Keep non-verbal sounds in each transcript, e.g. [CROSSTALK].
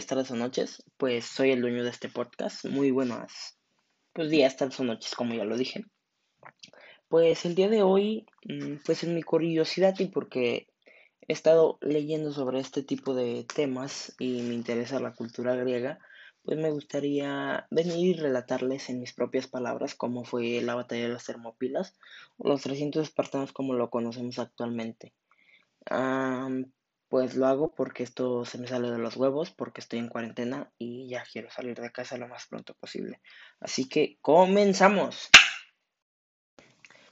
días, tardes o noches. Pues soy el dueño de este podcast. Muy buenas, pues días, tardes o noches, como ya lo dije. Pues el día de hoy, mm, pues en mi curiosidad y porque he estado leyendo sobre este tipo de temas y me interesa la cultura griega, pues me gustaría venir y relatarles en mis propias palabras cómo fue la batalla de las Termopilas o los 300 espartanos como lo conocemos actualmente. Pues lo hago porque esto se me sale de los huevos, porque estoy en cuarentena y ya quiero salir de casa lo más pronto posible. Así que comenzamos.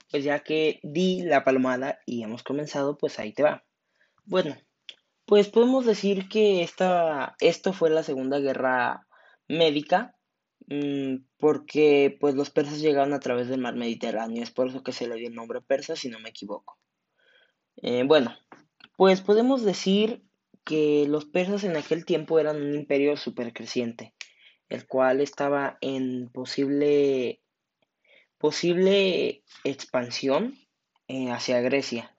Pues ya que di la palmada y hemos comenzado, pues ahí te va. Bueno, pues podemos decir que esta, esto fue la Segunda Guerra Médica, mm, porque pues los persas llegaron a través del mar Mediterráneo, es por eso que se le dio el nombre persa, si no me equivoco. Eh, bueno, pues podemos decir que los persas en aquel tiempo eran un imperio supercreciente, el cual estaba en posible, posible expansión eh, hacia Grecia.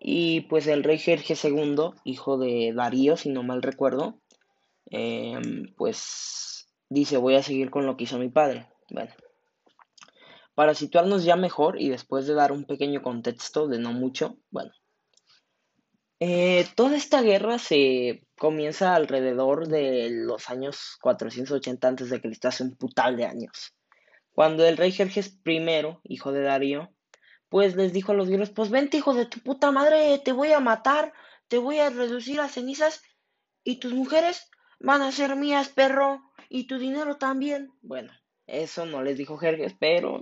Y pues el rey Jerjes II, hijo de Darío, si no mal recuerdo, em, pues dice voy a seguir con lo que hizo mi padre. Bueno, para situarnos ya mejor y después de dar un pequeño contexto de no mucho, bueno, eh, toda esta guerra se comienza alrededor de los años 480 a.C., hace un putal de años. Cuando el rey Jerjes I, hijo de Darío, pues les dijo a los griegos, pues vente hijo de tu puta madre, te voy a matar, te voy a reducir a cenizas y tus mujeres van a ser mías, perro, y tu dinero también. Bueno, eso no les dijo Jerjes, pero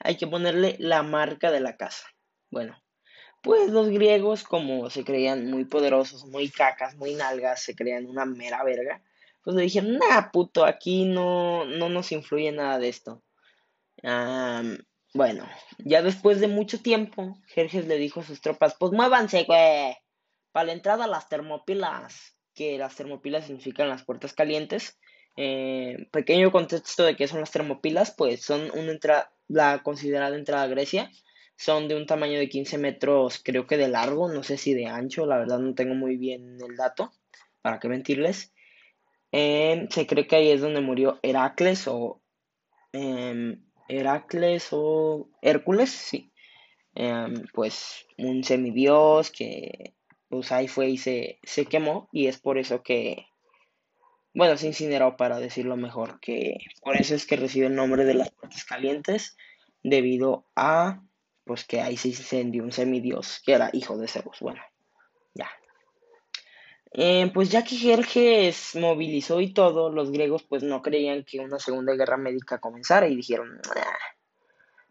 hay que ponerle la marca de la casa. Bueno, pues los griegos, como se creían muy poderosos, muy cacas, muy nalgas, se creían una mera verga, pues le dijeron, nah, puto, aquí no, no nos influye nada de esto. bueno, ya después de mucho tiempo, Jerjes le dijo a sus tropas, pues muévanse, güey, para la entrada a las termopilas, que las termopilas significan las puertas calientes. Eh, pequeño contexto de qué son las termopilas, pues son una entrada, la considerada entrada a Grecia, son de un tamaño de 15 metros, creo que de largo, no sé si de ancho, la verdad no tengo muy bien el dato, para qué mentirles. Em, se cree que ahí es donde murió Heracles o em, Heracles o Hércules, sí. Em, pues un semidios que pues ahí fue y se, se quemó y es por eso que, bueno, se incineró para decirlo mejor, que por eso es que recibe el nombre de las puertas calientes debido a pues que ahí se incendió un semidios que era hijo de Zeus. Bueno, ya. Eh, pues ya que Jerjes movilizó y todo, los griegos pues no creían que una segunda guerra médica comenzara y dijeron,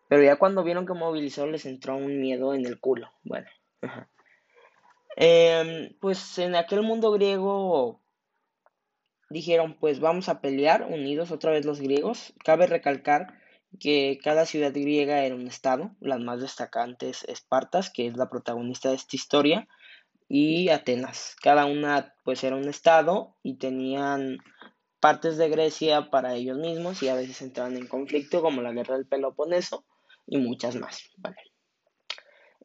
pero ya cuando vieron que movilizó les entró un miedo en el culo. Bueno, em, pues en aquel mundo griego dijeron pues vamos a pelear unidos otra vez los griegos. Cabe recalcar que cada ciudad griega era un estado, las más destacantes Espartas, que es la protagonista de esta historia, y Atenas. Cada una pues era un estado y tenían partes de Grecia para ellos mismos y a veces entraban en conflicto como la guerra del Peloponeso y muchas más.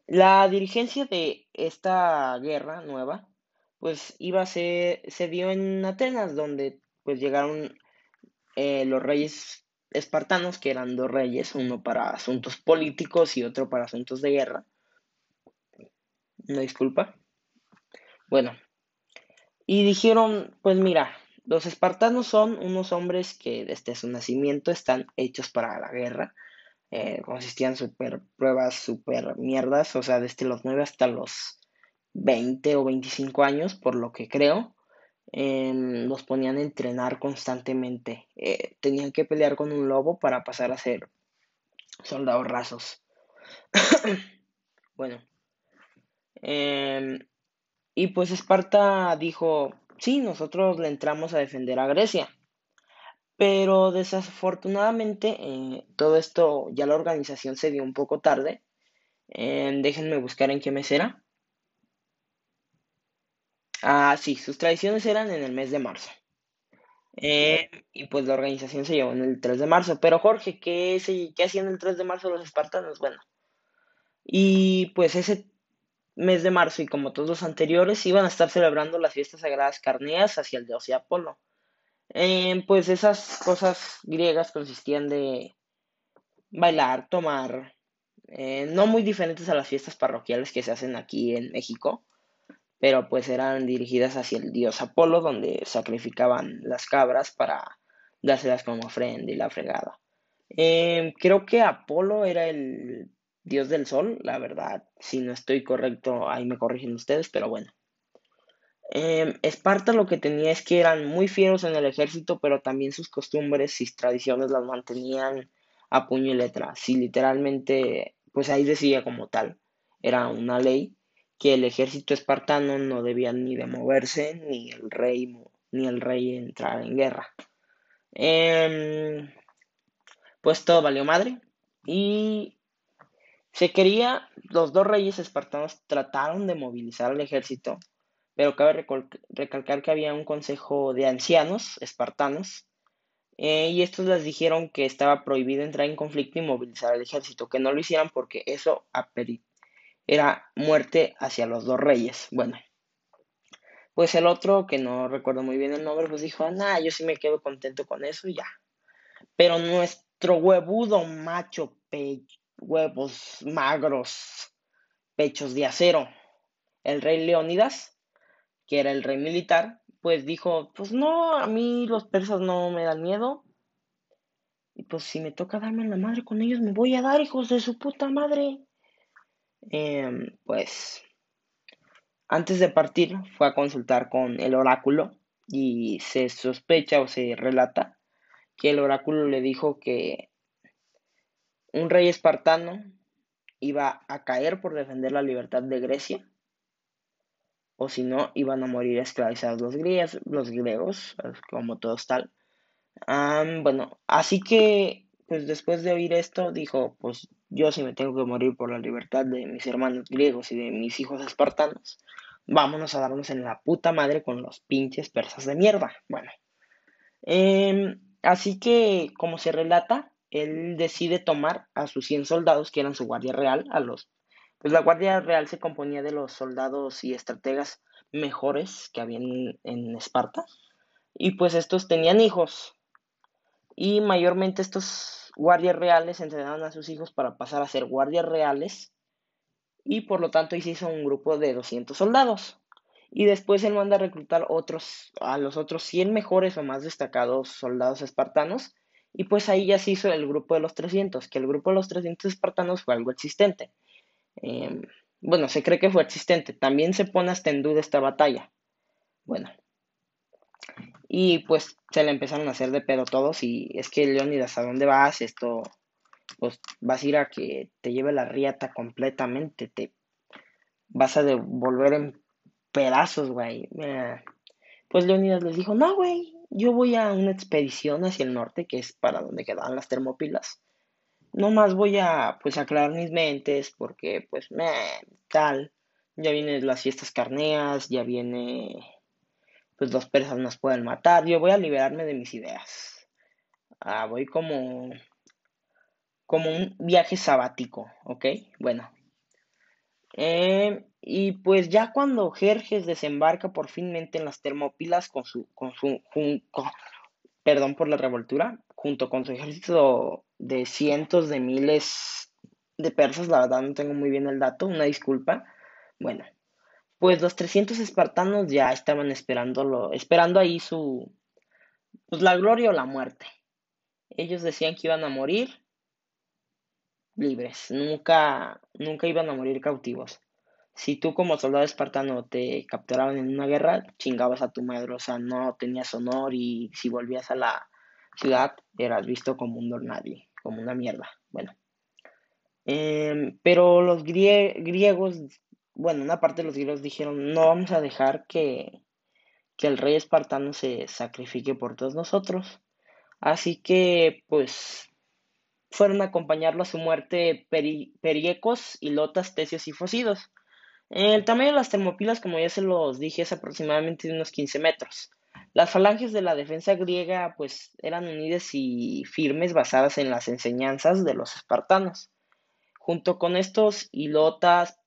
La dirigencia de esta guerra nueva pues iba a ser, se dio en Atenas donde pues llegaron eh, los reyes espartanos, que eran dos reyes, uno para asuntos políticos y otro para asuntos de guerra. No disculpa. Bueno, y dijeron, pues mira, los espartanos son unos hombres que desde su nacimiento están hechos para la guerra. Eh, consistían super pruebas, super mierdas, o sea, desde los 9 hasta los 20 o 25 años, por lo que creo los ponían a entrenar constantemente. Eh, tenían que pelear con un lobo para pasar a ser soldados rasos. [COUGHS] bueno. Em, y pues Esparta dijo, sí, nosotros le entramos a defender a Grecia. Pero desafortunadamente eh, todo esto, ya la organización se dio un poco tarde. Em, déjenme buscar en qué mes era. Ah, sí, sus tradiciones eran en el mes de marzo. Eh, y pues la organización se llevó en el 3 de marzo. Pero Jorge, ¿qué, se, ¿qué hacían el 3 de marzo los espartanos? Bueno, y pues ese mes de marzo y como todos los anteriores iban a estar celebrando las fiestas sagradas carneas hacia el dios de Apolo. Eh, pues esas cosas griegas consistían de bailar, tomar, eh, no muy diferentes a las fiestas parroquiales que se hacen aquí en México, pero pues eran dirigidas hacia el dios Apolo, donde sacrificaban las cabras para dárselas como ofrenda y la fregada. Eh, creo que Apolo era el dios del sol, la verdad, si no estoy correcto, ahí me corrigen ustedes, pero bueno. Eh, Esparta lo que tenía es que eran muy fieros en el ejército, pero también sus costumbres y tradiciones las mantenían a puño y letra. Si literalmente, pues ahí decía como tal, era una ley que el ejército espartano no debía ni de moverse, ni el rey, ni el rey entrar en guerra. Em, pues todo valió madre. Y se quería, los dos reyes espartanos trataron de movilizar al ejército, pero cabe recalcar que había un consejo de ancianos espartanos eh, y estos les dijeron que estaba prohibido entrar en conflicto y movilizar al ejército, que no lo hicieran porque eso era muerte hacia los dos reyes. Bueno, pues el otro, que no recuerdo muy bien el nombre, pues dijo, nah, yo sí me quedo contento con eso y ya. Pero nuestro huevudo macho, huevos magros, pechos de acero, el rey Leónidas, que era el rey militar, pues dijo, pues no, a mí los persas no me dan miedo. Y pues si me toca darme la madre con ellos, me voy a dar, hijos de su puta madre. Em, pues antes de partir fue a consultar con el oráculo y se sospecha o se relata que el oráculo le dijo que un rey espartano iba a caer por defender la libertad de Grecia o si no, iban a morir esclavizados los, los griegos, como todos tal. bueno, así que, pues después de oír esto, dijo, pues yo si me tengo que morir por la libertad de mis hermanos griegos y de mis hijos espartanos, vámonos a darnos en la puta madre con los pinches persas de mierda. Bueno, em, así que, como se relata, él decide tomar a sus 100 soldados, que eran su guardia real, a los pues la Guardia Real se componía de los soldados y estrategas mejores que habían en Esparta. Y pues estos tenían hijos. Y mayormente estos guardias reales entrenaban a sus hijos para pasar a ser guardias reales. Y por lo tanto hizo un grupo de 200 soldados. Y después él manda a reclutar otros, a los otros 100 mejores o más destacados soldados espartanos. Y pues ahí ya se hizo el grupo de los 300, que el grupo de los 300 espartanos fue algo existente. Em, bueno, se cree que fue existente. También se pone hasta en duda esta batalla. Bueno. Y pues se le empezaron a hacer de pedo todos. Y es que Leonidas, ¿a dónde vas? Esto, pues vas a ir a que te lleve la riata completamente. Te vas a devolver en pedazos, güey. Pues Leonidas les dijo, no, güey, yo voy a una expedición hacia el norte, que es para donde quedaban las termópilas no más voy a pues aclarar mis mentes porque pues me tal ya vienen las fiestas carneas ya viene pues los persas nos pueden matar. Yo voy a liberarme de mis ideas. Ah, voy como como un viaje sabático ok bueno. Eh, y pues ya cuando Jerjes desembarca por finmente en las Termópilas con su, con su, perdón por la revoltura, junto con su ejército de cientos de miles de persas, la verdad no tengo muy bien el dato, una disculpa. Bueno, pues los 300 espartanos ya estaban esperándolo, esperando ahí su, pues la gloria o la muerte. Ellos decían que iban a morir libres, nunca, nunca iban a morir cautivos. Si tú como soldado espartano te capturaban en una guerra, chingabas a tu madre, o sea, no tenías honor y si volvías a la ciudad eras visto como un don nadie, como una mierda. Bueno. Em, pero los griegos, bueno, una parte de los griegos dijeron, no vamos a dejar que, que el rey espartano se sacrifique por todos nosotros. Así que, pues, fueron a acompañarlo a su muerte Periecos, Ilotas, Tesios y Fosidos. El tamaño de las termopilas, como ya se los dije, es aproximadamente de unos 15 metros. Las falanges de la defensa griega pues eran unidas y firmes basadas en las enseñanzas de los espartanos. Junto con estos hilotas,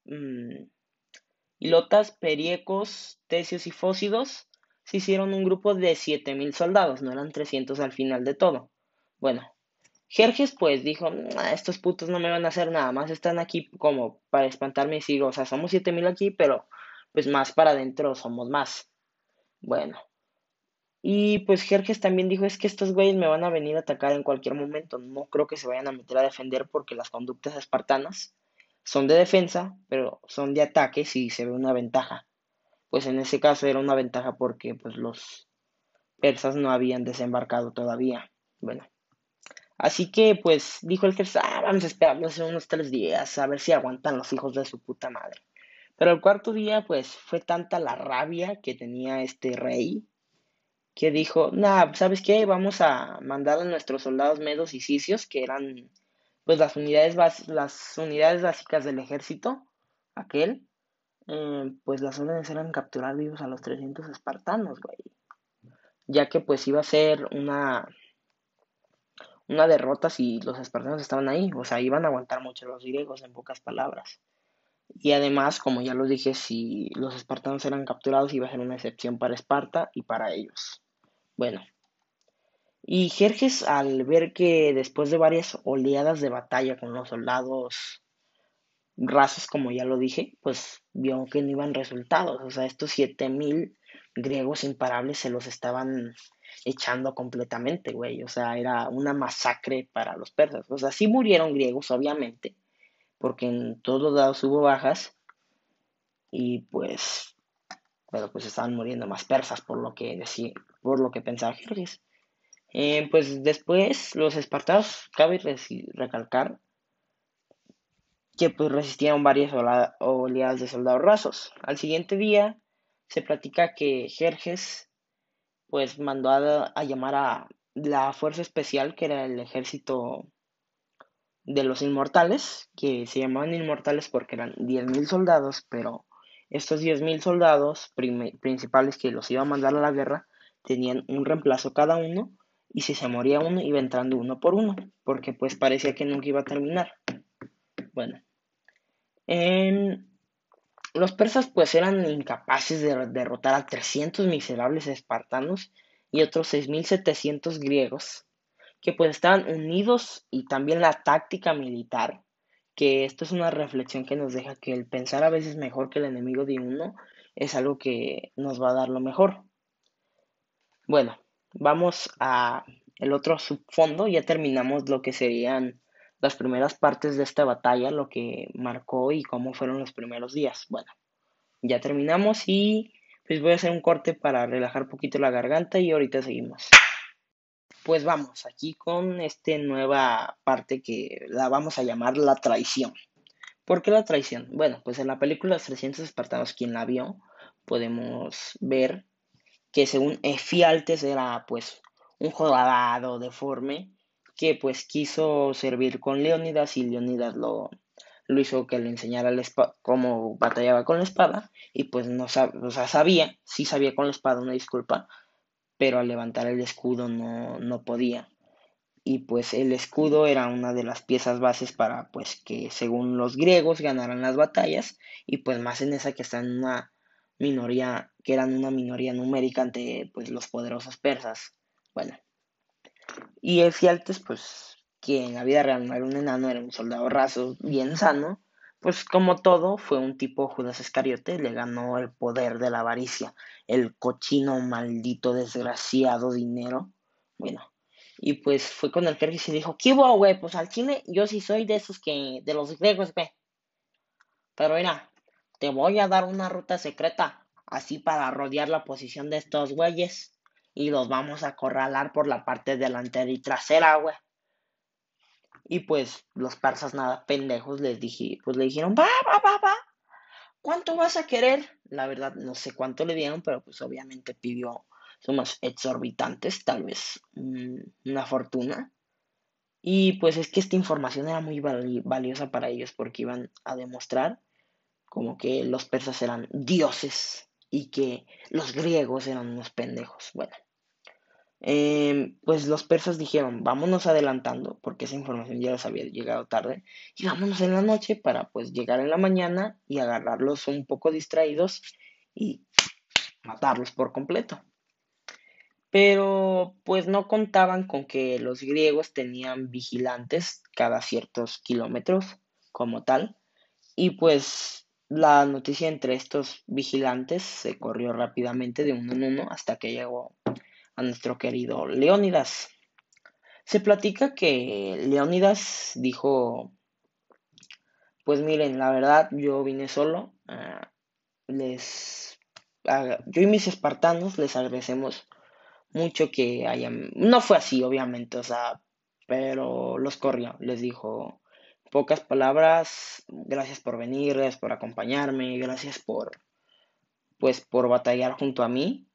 Ilotas, Periecos, Tesios y Fósidos se hicieron un grupo de 7.000 soldados, no eran 300 al final de todo. Bueno, Jerjes pues dijo, estos putos no me van a hacer nada más, están aquí como para espantarme y decir, o sea, somos 7000 aquí, pero pues más para adentro somos más. Bueno. Y pues Jerjes también dijo, es que estos güeyes me van a venir a atacar en cualquier momento, no creo que se vayan a meter a defender porque las conductas espartanas son de defensa, pero son de ataque si se ve una ventaja. Pues en ese caso era una ventaja porque pues los persas no habían desembarcado todavía. Bueno. Así que, pues, dijo el jefe, ah, vamos a esperarnos unos tres días, a ver si aguantan los hijos de su puta madre. Pero el cuarto día, pues, fue tanta la rabia que tenía este rey, que dijo, nah, ¿sabes qué? Vamos a mandar a nuestros soldados medos y sicios, que eran, pues, las unidades, las unidades básicas del ejército, aquel, eh, pues las órdenes eran capturar vivos a los 300 espartanos, güey. Ya que, pues, iba a ser una una derrota si los espartanos estaban ahí, o sea, iban a aguantar mucho los griegos en pocas palabras. Y además, como ya los dije, si los espartanos eran capturados iba a ser una excepción para Esparta y para ellos. Bueno, y Jerjes al ver que después de varias oleadas de batalla con los soldados rasos, como ya lo dije, pues vio que no iban resultados. O sea, estos 7000 griegos imparables se los estaban echando completamente, güey. O sea, era una masacre para los persas. O sea, sí murieron griegos, obviamente, porque en todos lados hubo bajas. Y pues, pero pues estaban muriendo más persas, por lo que decía, por lo que pensaba Jerjes. Eh, pues después los espartanos, cabe recalcar que pues resistieron varias oleadas de soldados rasos. Al siguiente día se platica que Jerjes pues mandó a, llamar a la fuerza especial, que era el ejército de los inmortales, que se llamaban inmortales porque eran 10.000 soldados, pero estos 10.000 soldados principales que los iba a mandar a la guerra tenían un reemplazo cada uno y si se moría uno iba entrando uno por uno, porque pues parecía que nunca iba a terminar. Bueno, en los persas pues eran incapaces de derrotar a 300 miserables espartanos y otros 6.700 griegos, que pues estaban unidos y también la táctica militar, que esto es una reflexión que nos deja que el pensar a veces mejor que el enemigo de uno es algo que nos va a dar lo mejor. Bueno, vamos a el otro subfondo, ya terminamos lo que serían las primeras partes de esta batalla, lo que marcó y cómo fueron los primeros días. Bueno, ya terminamos y pues voy a hacer un corte para relajar un poquito la garganta y ahorita seguimos. Pues vamos, aquí con esta nueva parte que la vamos a llamar la traición. ¿Por qué la traición? Bueno, pues en la película Los 300 Espartanos, quien la vio, podemos ver que según Efialtes era pues un jorobado deforme que pues quiso servir con Leónidas y Leónidas lo, lo hizo que le enseñara cómo batallaba con la espada y pues no o sea, sabía, sí sabía con la espada, una disculpa, pero al levantar el escudo no, no podía. Y pues el escudo era una de las piezas bases para pues que según los griegos ganaran las batallas y pues más en esa que están en una minoría, que eran una minoría numérica ante pues los poderosos persas. Bueno, y Efialtes, pues, que en la vida real no era un enano, era un soldado raso, bien sano, pues como todo, fue un tipo Judas Iscariote, le ganó el poder de la avaricia, el cochino maldito desgraciado dinero. Bueno, y pues fue con el que y dijo, ¿qué hubo, güey? Pues al chile yo sí soy de esos que, de los griegos, güey. Pero mira, te voy a dar una ruta secreta, así para rodear la posición de estos güeyes y los vamos a acorralar por la parte delantera y trasera, güey. Y pues los persas nada pendejos les dije, pues le dijeron, va, va, va, va, ¿cuánto vas a querer? La verdad no sé cuánto le dieron, pero pues obviamente pidió sumas exorbitantes, tal vez una fortuna. Y pues es que esta información era muy valiosa para ellos porque iban a demostrar como que los persas eran dioses y que los griegos eran unos pendejos. Bueno, Em, pues los persas dijeron, vámonos adelantando, porque esa información ya les había llegado tarde, y vámonos en la noche para pues llegar en la mañana y agarrarlos un poco distraídos y matarlos por completo. Pero pues no contaban con que los griegos tenían vigilantes cada ciertos kilómetros como tal, y pues la noticia entre estos vigilantes se corrió rápidamente de uno en uno hasta que llegó a nuestro querido Leónidas. Se platica que Leónidas dijo, pues miren, la verdad yo vine solo, ah, les, ah, yo y mis espartanos les agradecemos mucho que hayan, no fue así obviamente, o sea, pero los corrió, les dijo pocas palabras, gracias por venir, gracias por acompañarme, gracias por, pues por batallar junto a mí,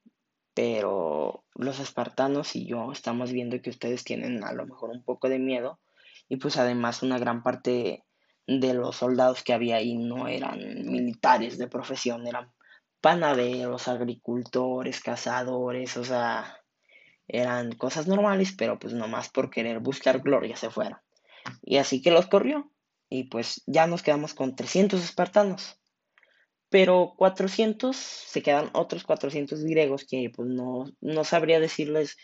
pero los espartanos y yo estamos viendo que ustedes tienen a lo mejor un poco de miedo y pues además una gran parte de los soldados que había ahí no eran militares de profesión, eran panaderos, agricultores, cazadores, o sea, eran cosas normales, pero pues nomás por querer buscar gloria se fueron. Y así que los corrió y pues ya nos quedamos con 300 espartanos. Pero 400 se quedan otros 400 griegos que pues no, no sabría decirles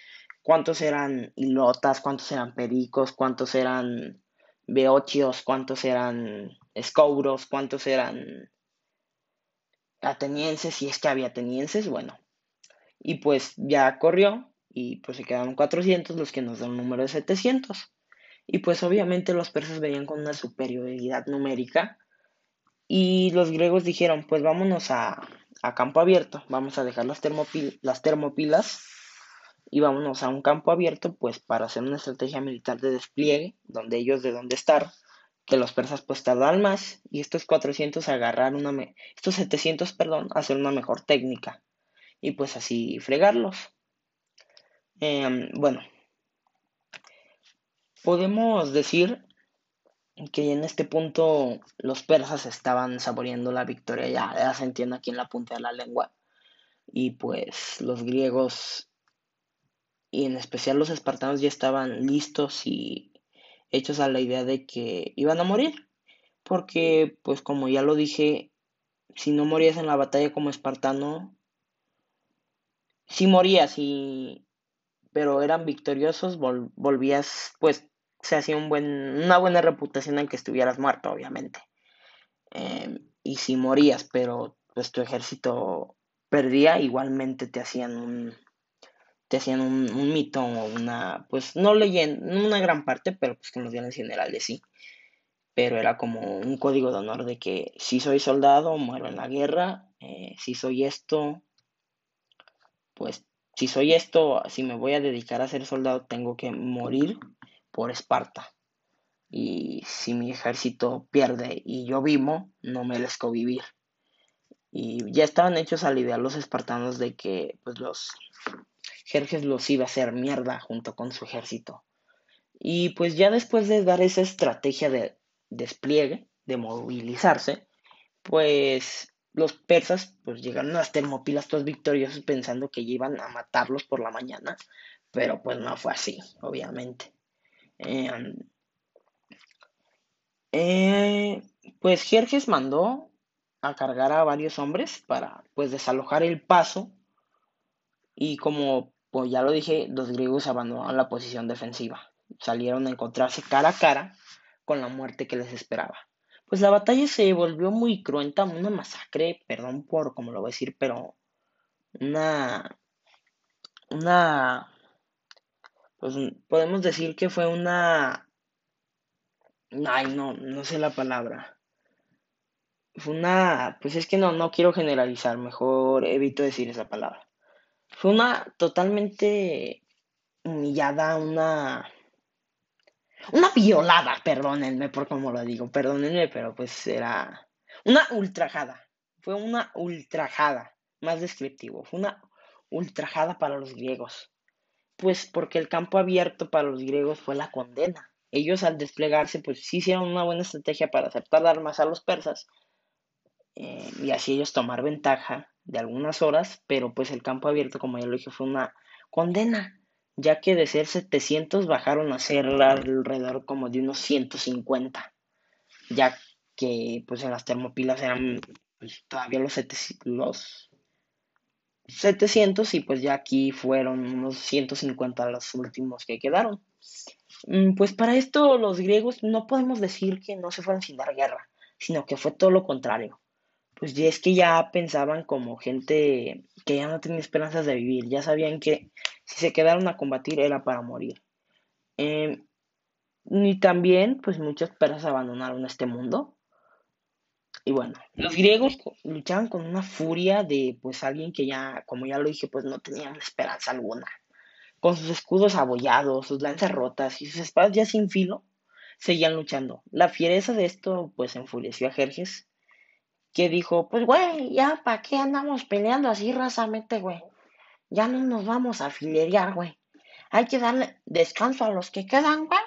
cuántos eran ilotas, cuántos eran pericos, cuántos eran beochios, cuántos eran escouros, cuántos eran atenienses, si es que había atenienses, bueno. Y pues ya corrió y pues se quedaron 400 los que nos dan un número de 700. Y pues obviamente los persas venían con una superioridad numérica y los griegos dijeron, pues vámonos a, campo abierto, vamos a dejar las, las termopilas y vámonos a un campo abierto, pues para hacer una estrategia militar de despliegue, donde ellos de dónde estar, que los persas pues tardan más y estos 400 agarrar una, estos 700, perdón, hacer una mejor técnica y pues así fregarlos. Em, bueno, podemos decir que en este punto los persas estaban saboreando la victoria, ya, ya se entiende aquí en la punta de la lengua. Y pues los griegos y en especial los espartanos ya estaban listos y hechos a la idea de que iban a morir. Porque pues como ya lo dije, si no morías en la batalla como espartano, si morías y pero eran victoriosos, volvías pues se hacía una buena reputación en que estuvieras muerto, obviamente. Em, y si morías, pero pues tu ejército perdía, igualmente te hacían un te hacían un, mito o una, pues no leyendo, una gran parte, pero pues con los bienes generales sí. Pero era como un código de honor de que si soy soldado, muero en la guerra, eh, si soy esto, pues si soy esto, si me voy a dedicar a ser soldado, tengo que morir por Esparta. Y si mi ejército pierde y yo vivo, no merezco vivir. Y ya estaban hechos a la idea los espartanos de que pues los Jerjes los iba a hacer mierda junto con su ejército. Y pues ya después de dar esa estrategia de despliegue, de movilizarse, pues los persas pues llegaron a las termopilas todos victoriosos pensando que iban a matarlos por la mañana, pero pues no fue así, obviamente. Em, eh, pues Jerjes mandó a cargar a varios hombres para pues desalojar el paso y como pues ya lo dije, los griegos abandonaron la posición defensiva, salieron a encontrarse cara a cara con la muerte que les esperaba. Pues la batalla se volvió muy cruenta, una masacre, perdón por como lo voy a decir, pero una una pues podemos decir que fue una... Ay, no, no sé la palabra. Fue una... Pues es que no, no quiero generalizar, mejor evito decir esa palabra. Fue una totalmente humillada, una... Una violada, perdónenme por cómo lo digo, perdónenme, pero pues era... Una ultrajada. Fue una ultrajada, más descriptivo. Fue una ultrajada para los griegos pues porque el campo abierto para los griegos fue la condena. Ellos al desplegarse, pues sí hicieron una buena estrategia para aceptar armas a los persas eh, y así ellos tomar ventaja de algunas horas, pero pues el campo abierto, como ya lo dije, fue una condena. ya que de ser 700 bajaron a ser alrededor como de unos 150, ya que pues en las termopilas eran pues, todavía los, los 700 y pues ya aquí fueron unos 150 los últimos que quedaron. Mm, pues para esto los griegos no podemos decir que no se fueron sin dar guerra, sino que fue todo lo contrario. Pues ya es que ya pensaban como gente que ya no tenía esperanzas de vivir, ya sabían que si se quedaron a combatir era para morir. Eh, y también pues muchos persas abandonaron este mundo y bueno, los griegos luchaban con una furia de pues alguien que ya, como ya lo dije, pues no tenían esperanza alguna. Con sus escudos abollados, sus lanzas rotas y sus espadas ya sin filo, seguían luchando. La fiereza de esto pues enfureció a Jerjes, que dijo, pues güey, ya, ¿para qué andamos peleando así rasamente, güey? Ya no nos vamos a filerear, güey. Hay que darle descanso a los que quedan, güey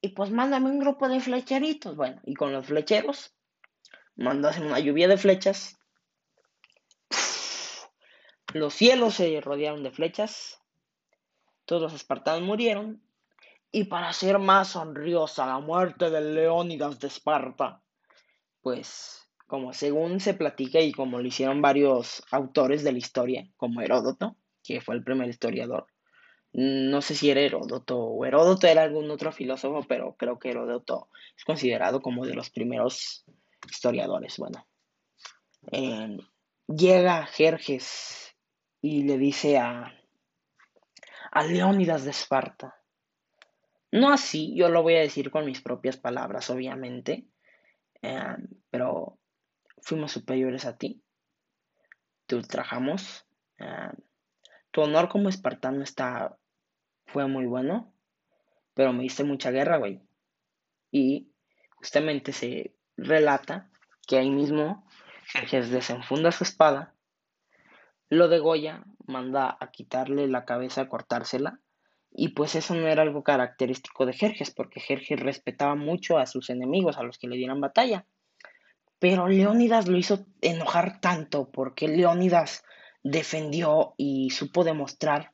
y pues mándame un grupo de flecheritos. Bueno, y con los flecheros, mandas una lluvia de flechas. Los cielos se rodearon de flechas. Todos los espartanos murieron. Y para hacer más sonriosa la muerte de Leónidas de Esparta, pues, como según se platica y como lo hicieron varios autores de la historia, como Heródoto, que fue el primer historiador, no sé si era Heródoto o Heródoto era algún otro filósofo, pero creo que Heródoto es considerado como de los primeros historiadores. Bueno, llega Jerjes y le dice a, a Leónidas de Esparta. No así, yo lo voy a decir con mis propias palabras, obviamente, em, pero fuimos superiores a ti, te ultrajamos. Em, tu honor como espartano está, fue muy bueno, pero me diste mucha guerra, güey. Y justamente se relata que ahí mismo Jerjes desenfunda su espada, lo de Goya manda a quitarle la cabeza, a cortársela, y pues eso no era algo característico de Jerjes, porque Jerjes respetaba mucho a sus enemigos, a los que le dieran batalla. Pero Leónidas lo hizo enojar tanto, porque Leónidas defendió y supo demostrar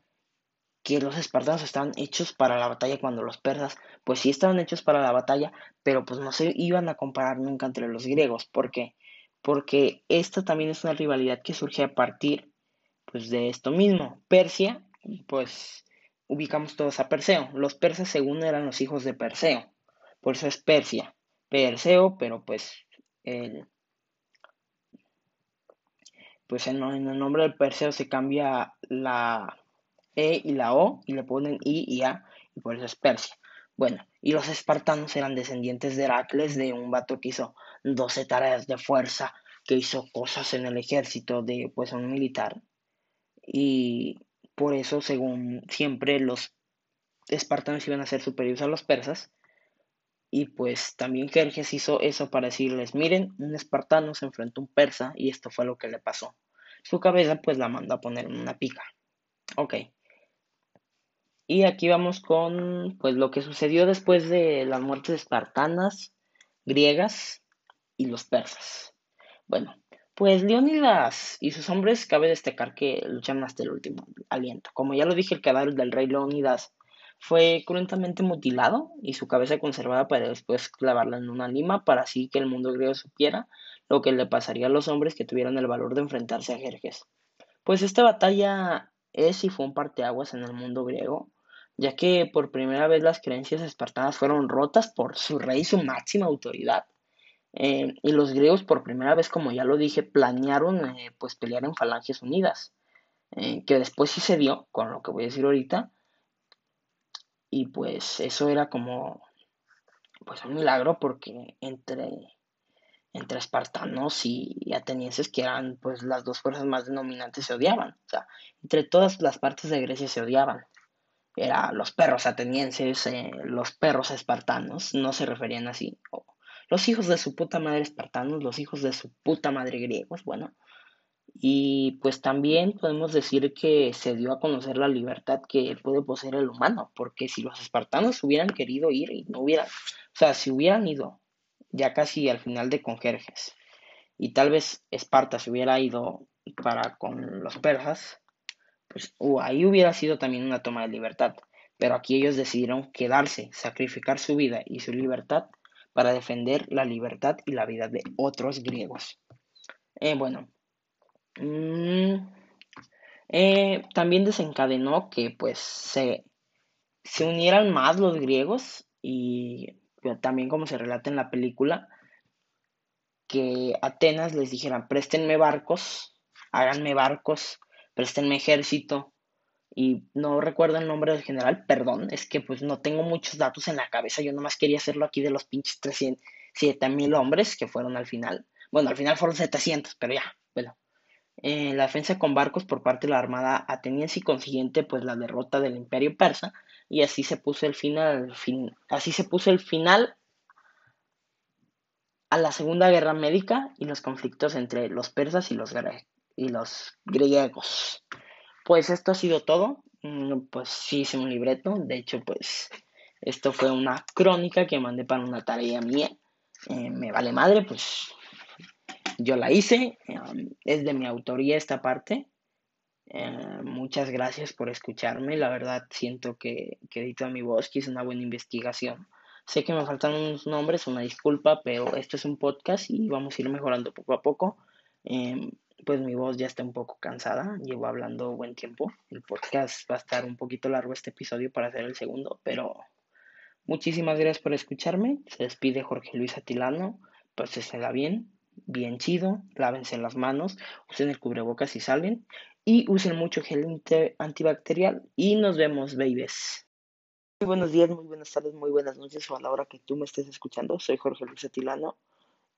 que los espartanos estaban hechos para la batalla cuando los persas, pues sí estaban hechos para la batalla, pero pues no se iban a comparar nunca entre los griegos. ¿Por qué? Porque esta también es una rivalidad que surge a partir pues de esto mismo. Persia, pues ubicamos todos a Perseo. Los persas según eran los hijos de Perseo. Por eso es Persia. Perseo, pero pues el, pues en, el nombre del Perseo se cambia la E y la O y le ponen I y A y por eso es Persia. Bueno, y los espartanos eran descendientes de Heracles, de un vato que hizo 12 tareas de fuerza, que hizo cosas en el ejército de pues un militar. Y por eso, según siempre, los espartanos iban a ser superiores a los persas. Y pues también Jerjes hizo eso para decirles, miren, un espartano se enfrentó a un persa y esto fue lo que le pasó. Su cabeza pues la mandó a poner en una pica. Ok. Y aquí vamos con pues lo que sucedió después de las muertes espartanas, griegas y los persas. Bueno, pues Leónidas y sus hombres cabe destacar que lucharon hasta el último aliento. Como ya lo dije, el cadáver del rey Leónidas fue cruentamente mutilado y su cabeza conservada para después clavarla en una lima para así que el mundo griego supiera lo que le pasaría a los hombres que tuvieran el valor de enfrentarse a Jerjes. Pues esta batalla es y fue un parteaguas en el mundo griego, ya que por primera vez las creencias espartanas fueron rotas por su rey y su máxima autoridad. Eh, y los griegos por primera vez, como ya lo dije, planearon eh, pues pelear en falanges unidas, eh, que después sí se dio, con lo que voy a decir ahorita, y pues eso era como pues un milagro porque entre entre espartanos y, atenienses que eran pues las dos fuerzas más denominantes se odiaban. O sea entre todas las partes de Grecia se odiaban era los perros atenienses eh, los perros espartanos no se referían así los hijos de su puta madre espartanos los hijos de su puta madre griegos bueno. Y pues también podemos decir que se dio a conocer la libertad que puede poseer el humano, porque si los espartanos hubieran querido ir y no hubieran, o sea, si hubieran ido ya casi al final de Conjerjes y tal vez Esparta se hubiera ido para con los persas, pues ahí hubiera sido también una toma de libertad. Pero aquí ellos decidieron quedarse, sacrificar su vida y su libertad para defender la libertad y la vida de otros griegos. Eh, bueno, mm, eh, también desencadenó que pues se, se unieran más los griegos y también como se relata en la película, que Atenas les dijera, préstenme barcos, háganme barcos, préstenme ejército, y no recuerdo el nombre del general, perdón, es que pues no tengo muchos datos en la cabeza, yo nomás quería hacerlo aquí de los pinches 300, mil hombres que fueron al final, bueno, al final fueron 700, pero ya, bueno. Eh, la defensa con barcos por parte de la armada ateniense y consiguiente pues la derrota del imperio persa y así se puso el final, fin, así se puso el final a la Segunda Guerra Médica y los conflictos entre los persas y los, y los griegos. Pues esto ha sido todo. Mm, pues sí hice un libreto. De hecho, pues esto fue una crónica que mandé para una tarea mía. Eh, me vale madre, pues yo la hice. Um, es de mi autoría esta parte. Eh, muchas gracias por escucharme. La verdad siento que, que edito a mi voz, que hice una buena investigación. Sé que me faltan unos nombres, una disculpa, pero esto es un podcast y vamos a ir mejorando poco a poco. Em, pues mi voz ya está un poco cansada, llevo hablando buen tiempo. El podcast va a estar un poquito largo este episodio para hacer el segundo, pero muchísimas gracias por escucharme. Se despide Jorge Luis Atilano, pues se da bien, bien chido, lávense las manos, usen el cubrebocas si salen y usen mucho gel antibacterial y nos vemos, babies. Muy buenos días, muy buenas tardes, muy buenas noches o a la hora que tú me estés escuchando. Soy Jorge Luis Atilano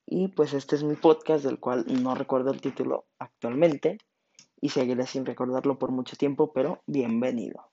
y pues este es mi podcast del cual no recuerdo el título actualmente y seguiré sin recordarlo por mucho tiempo, pero bienvenido.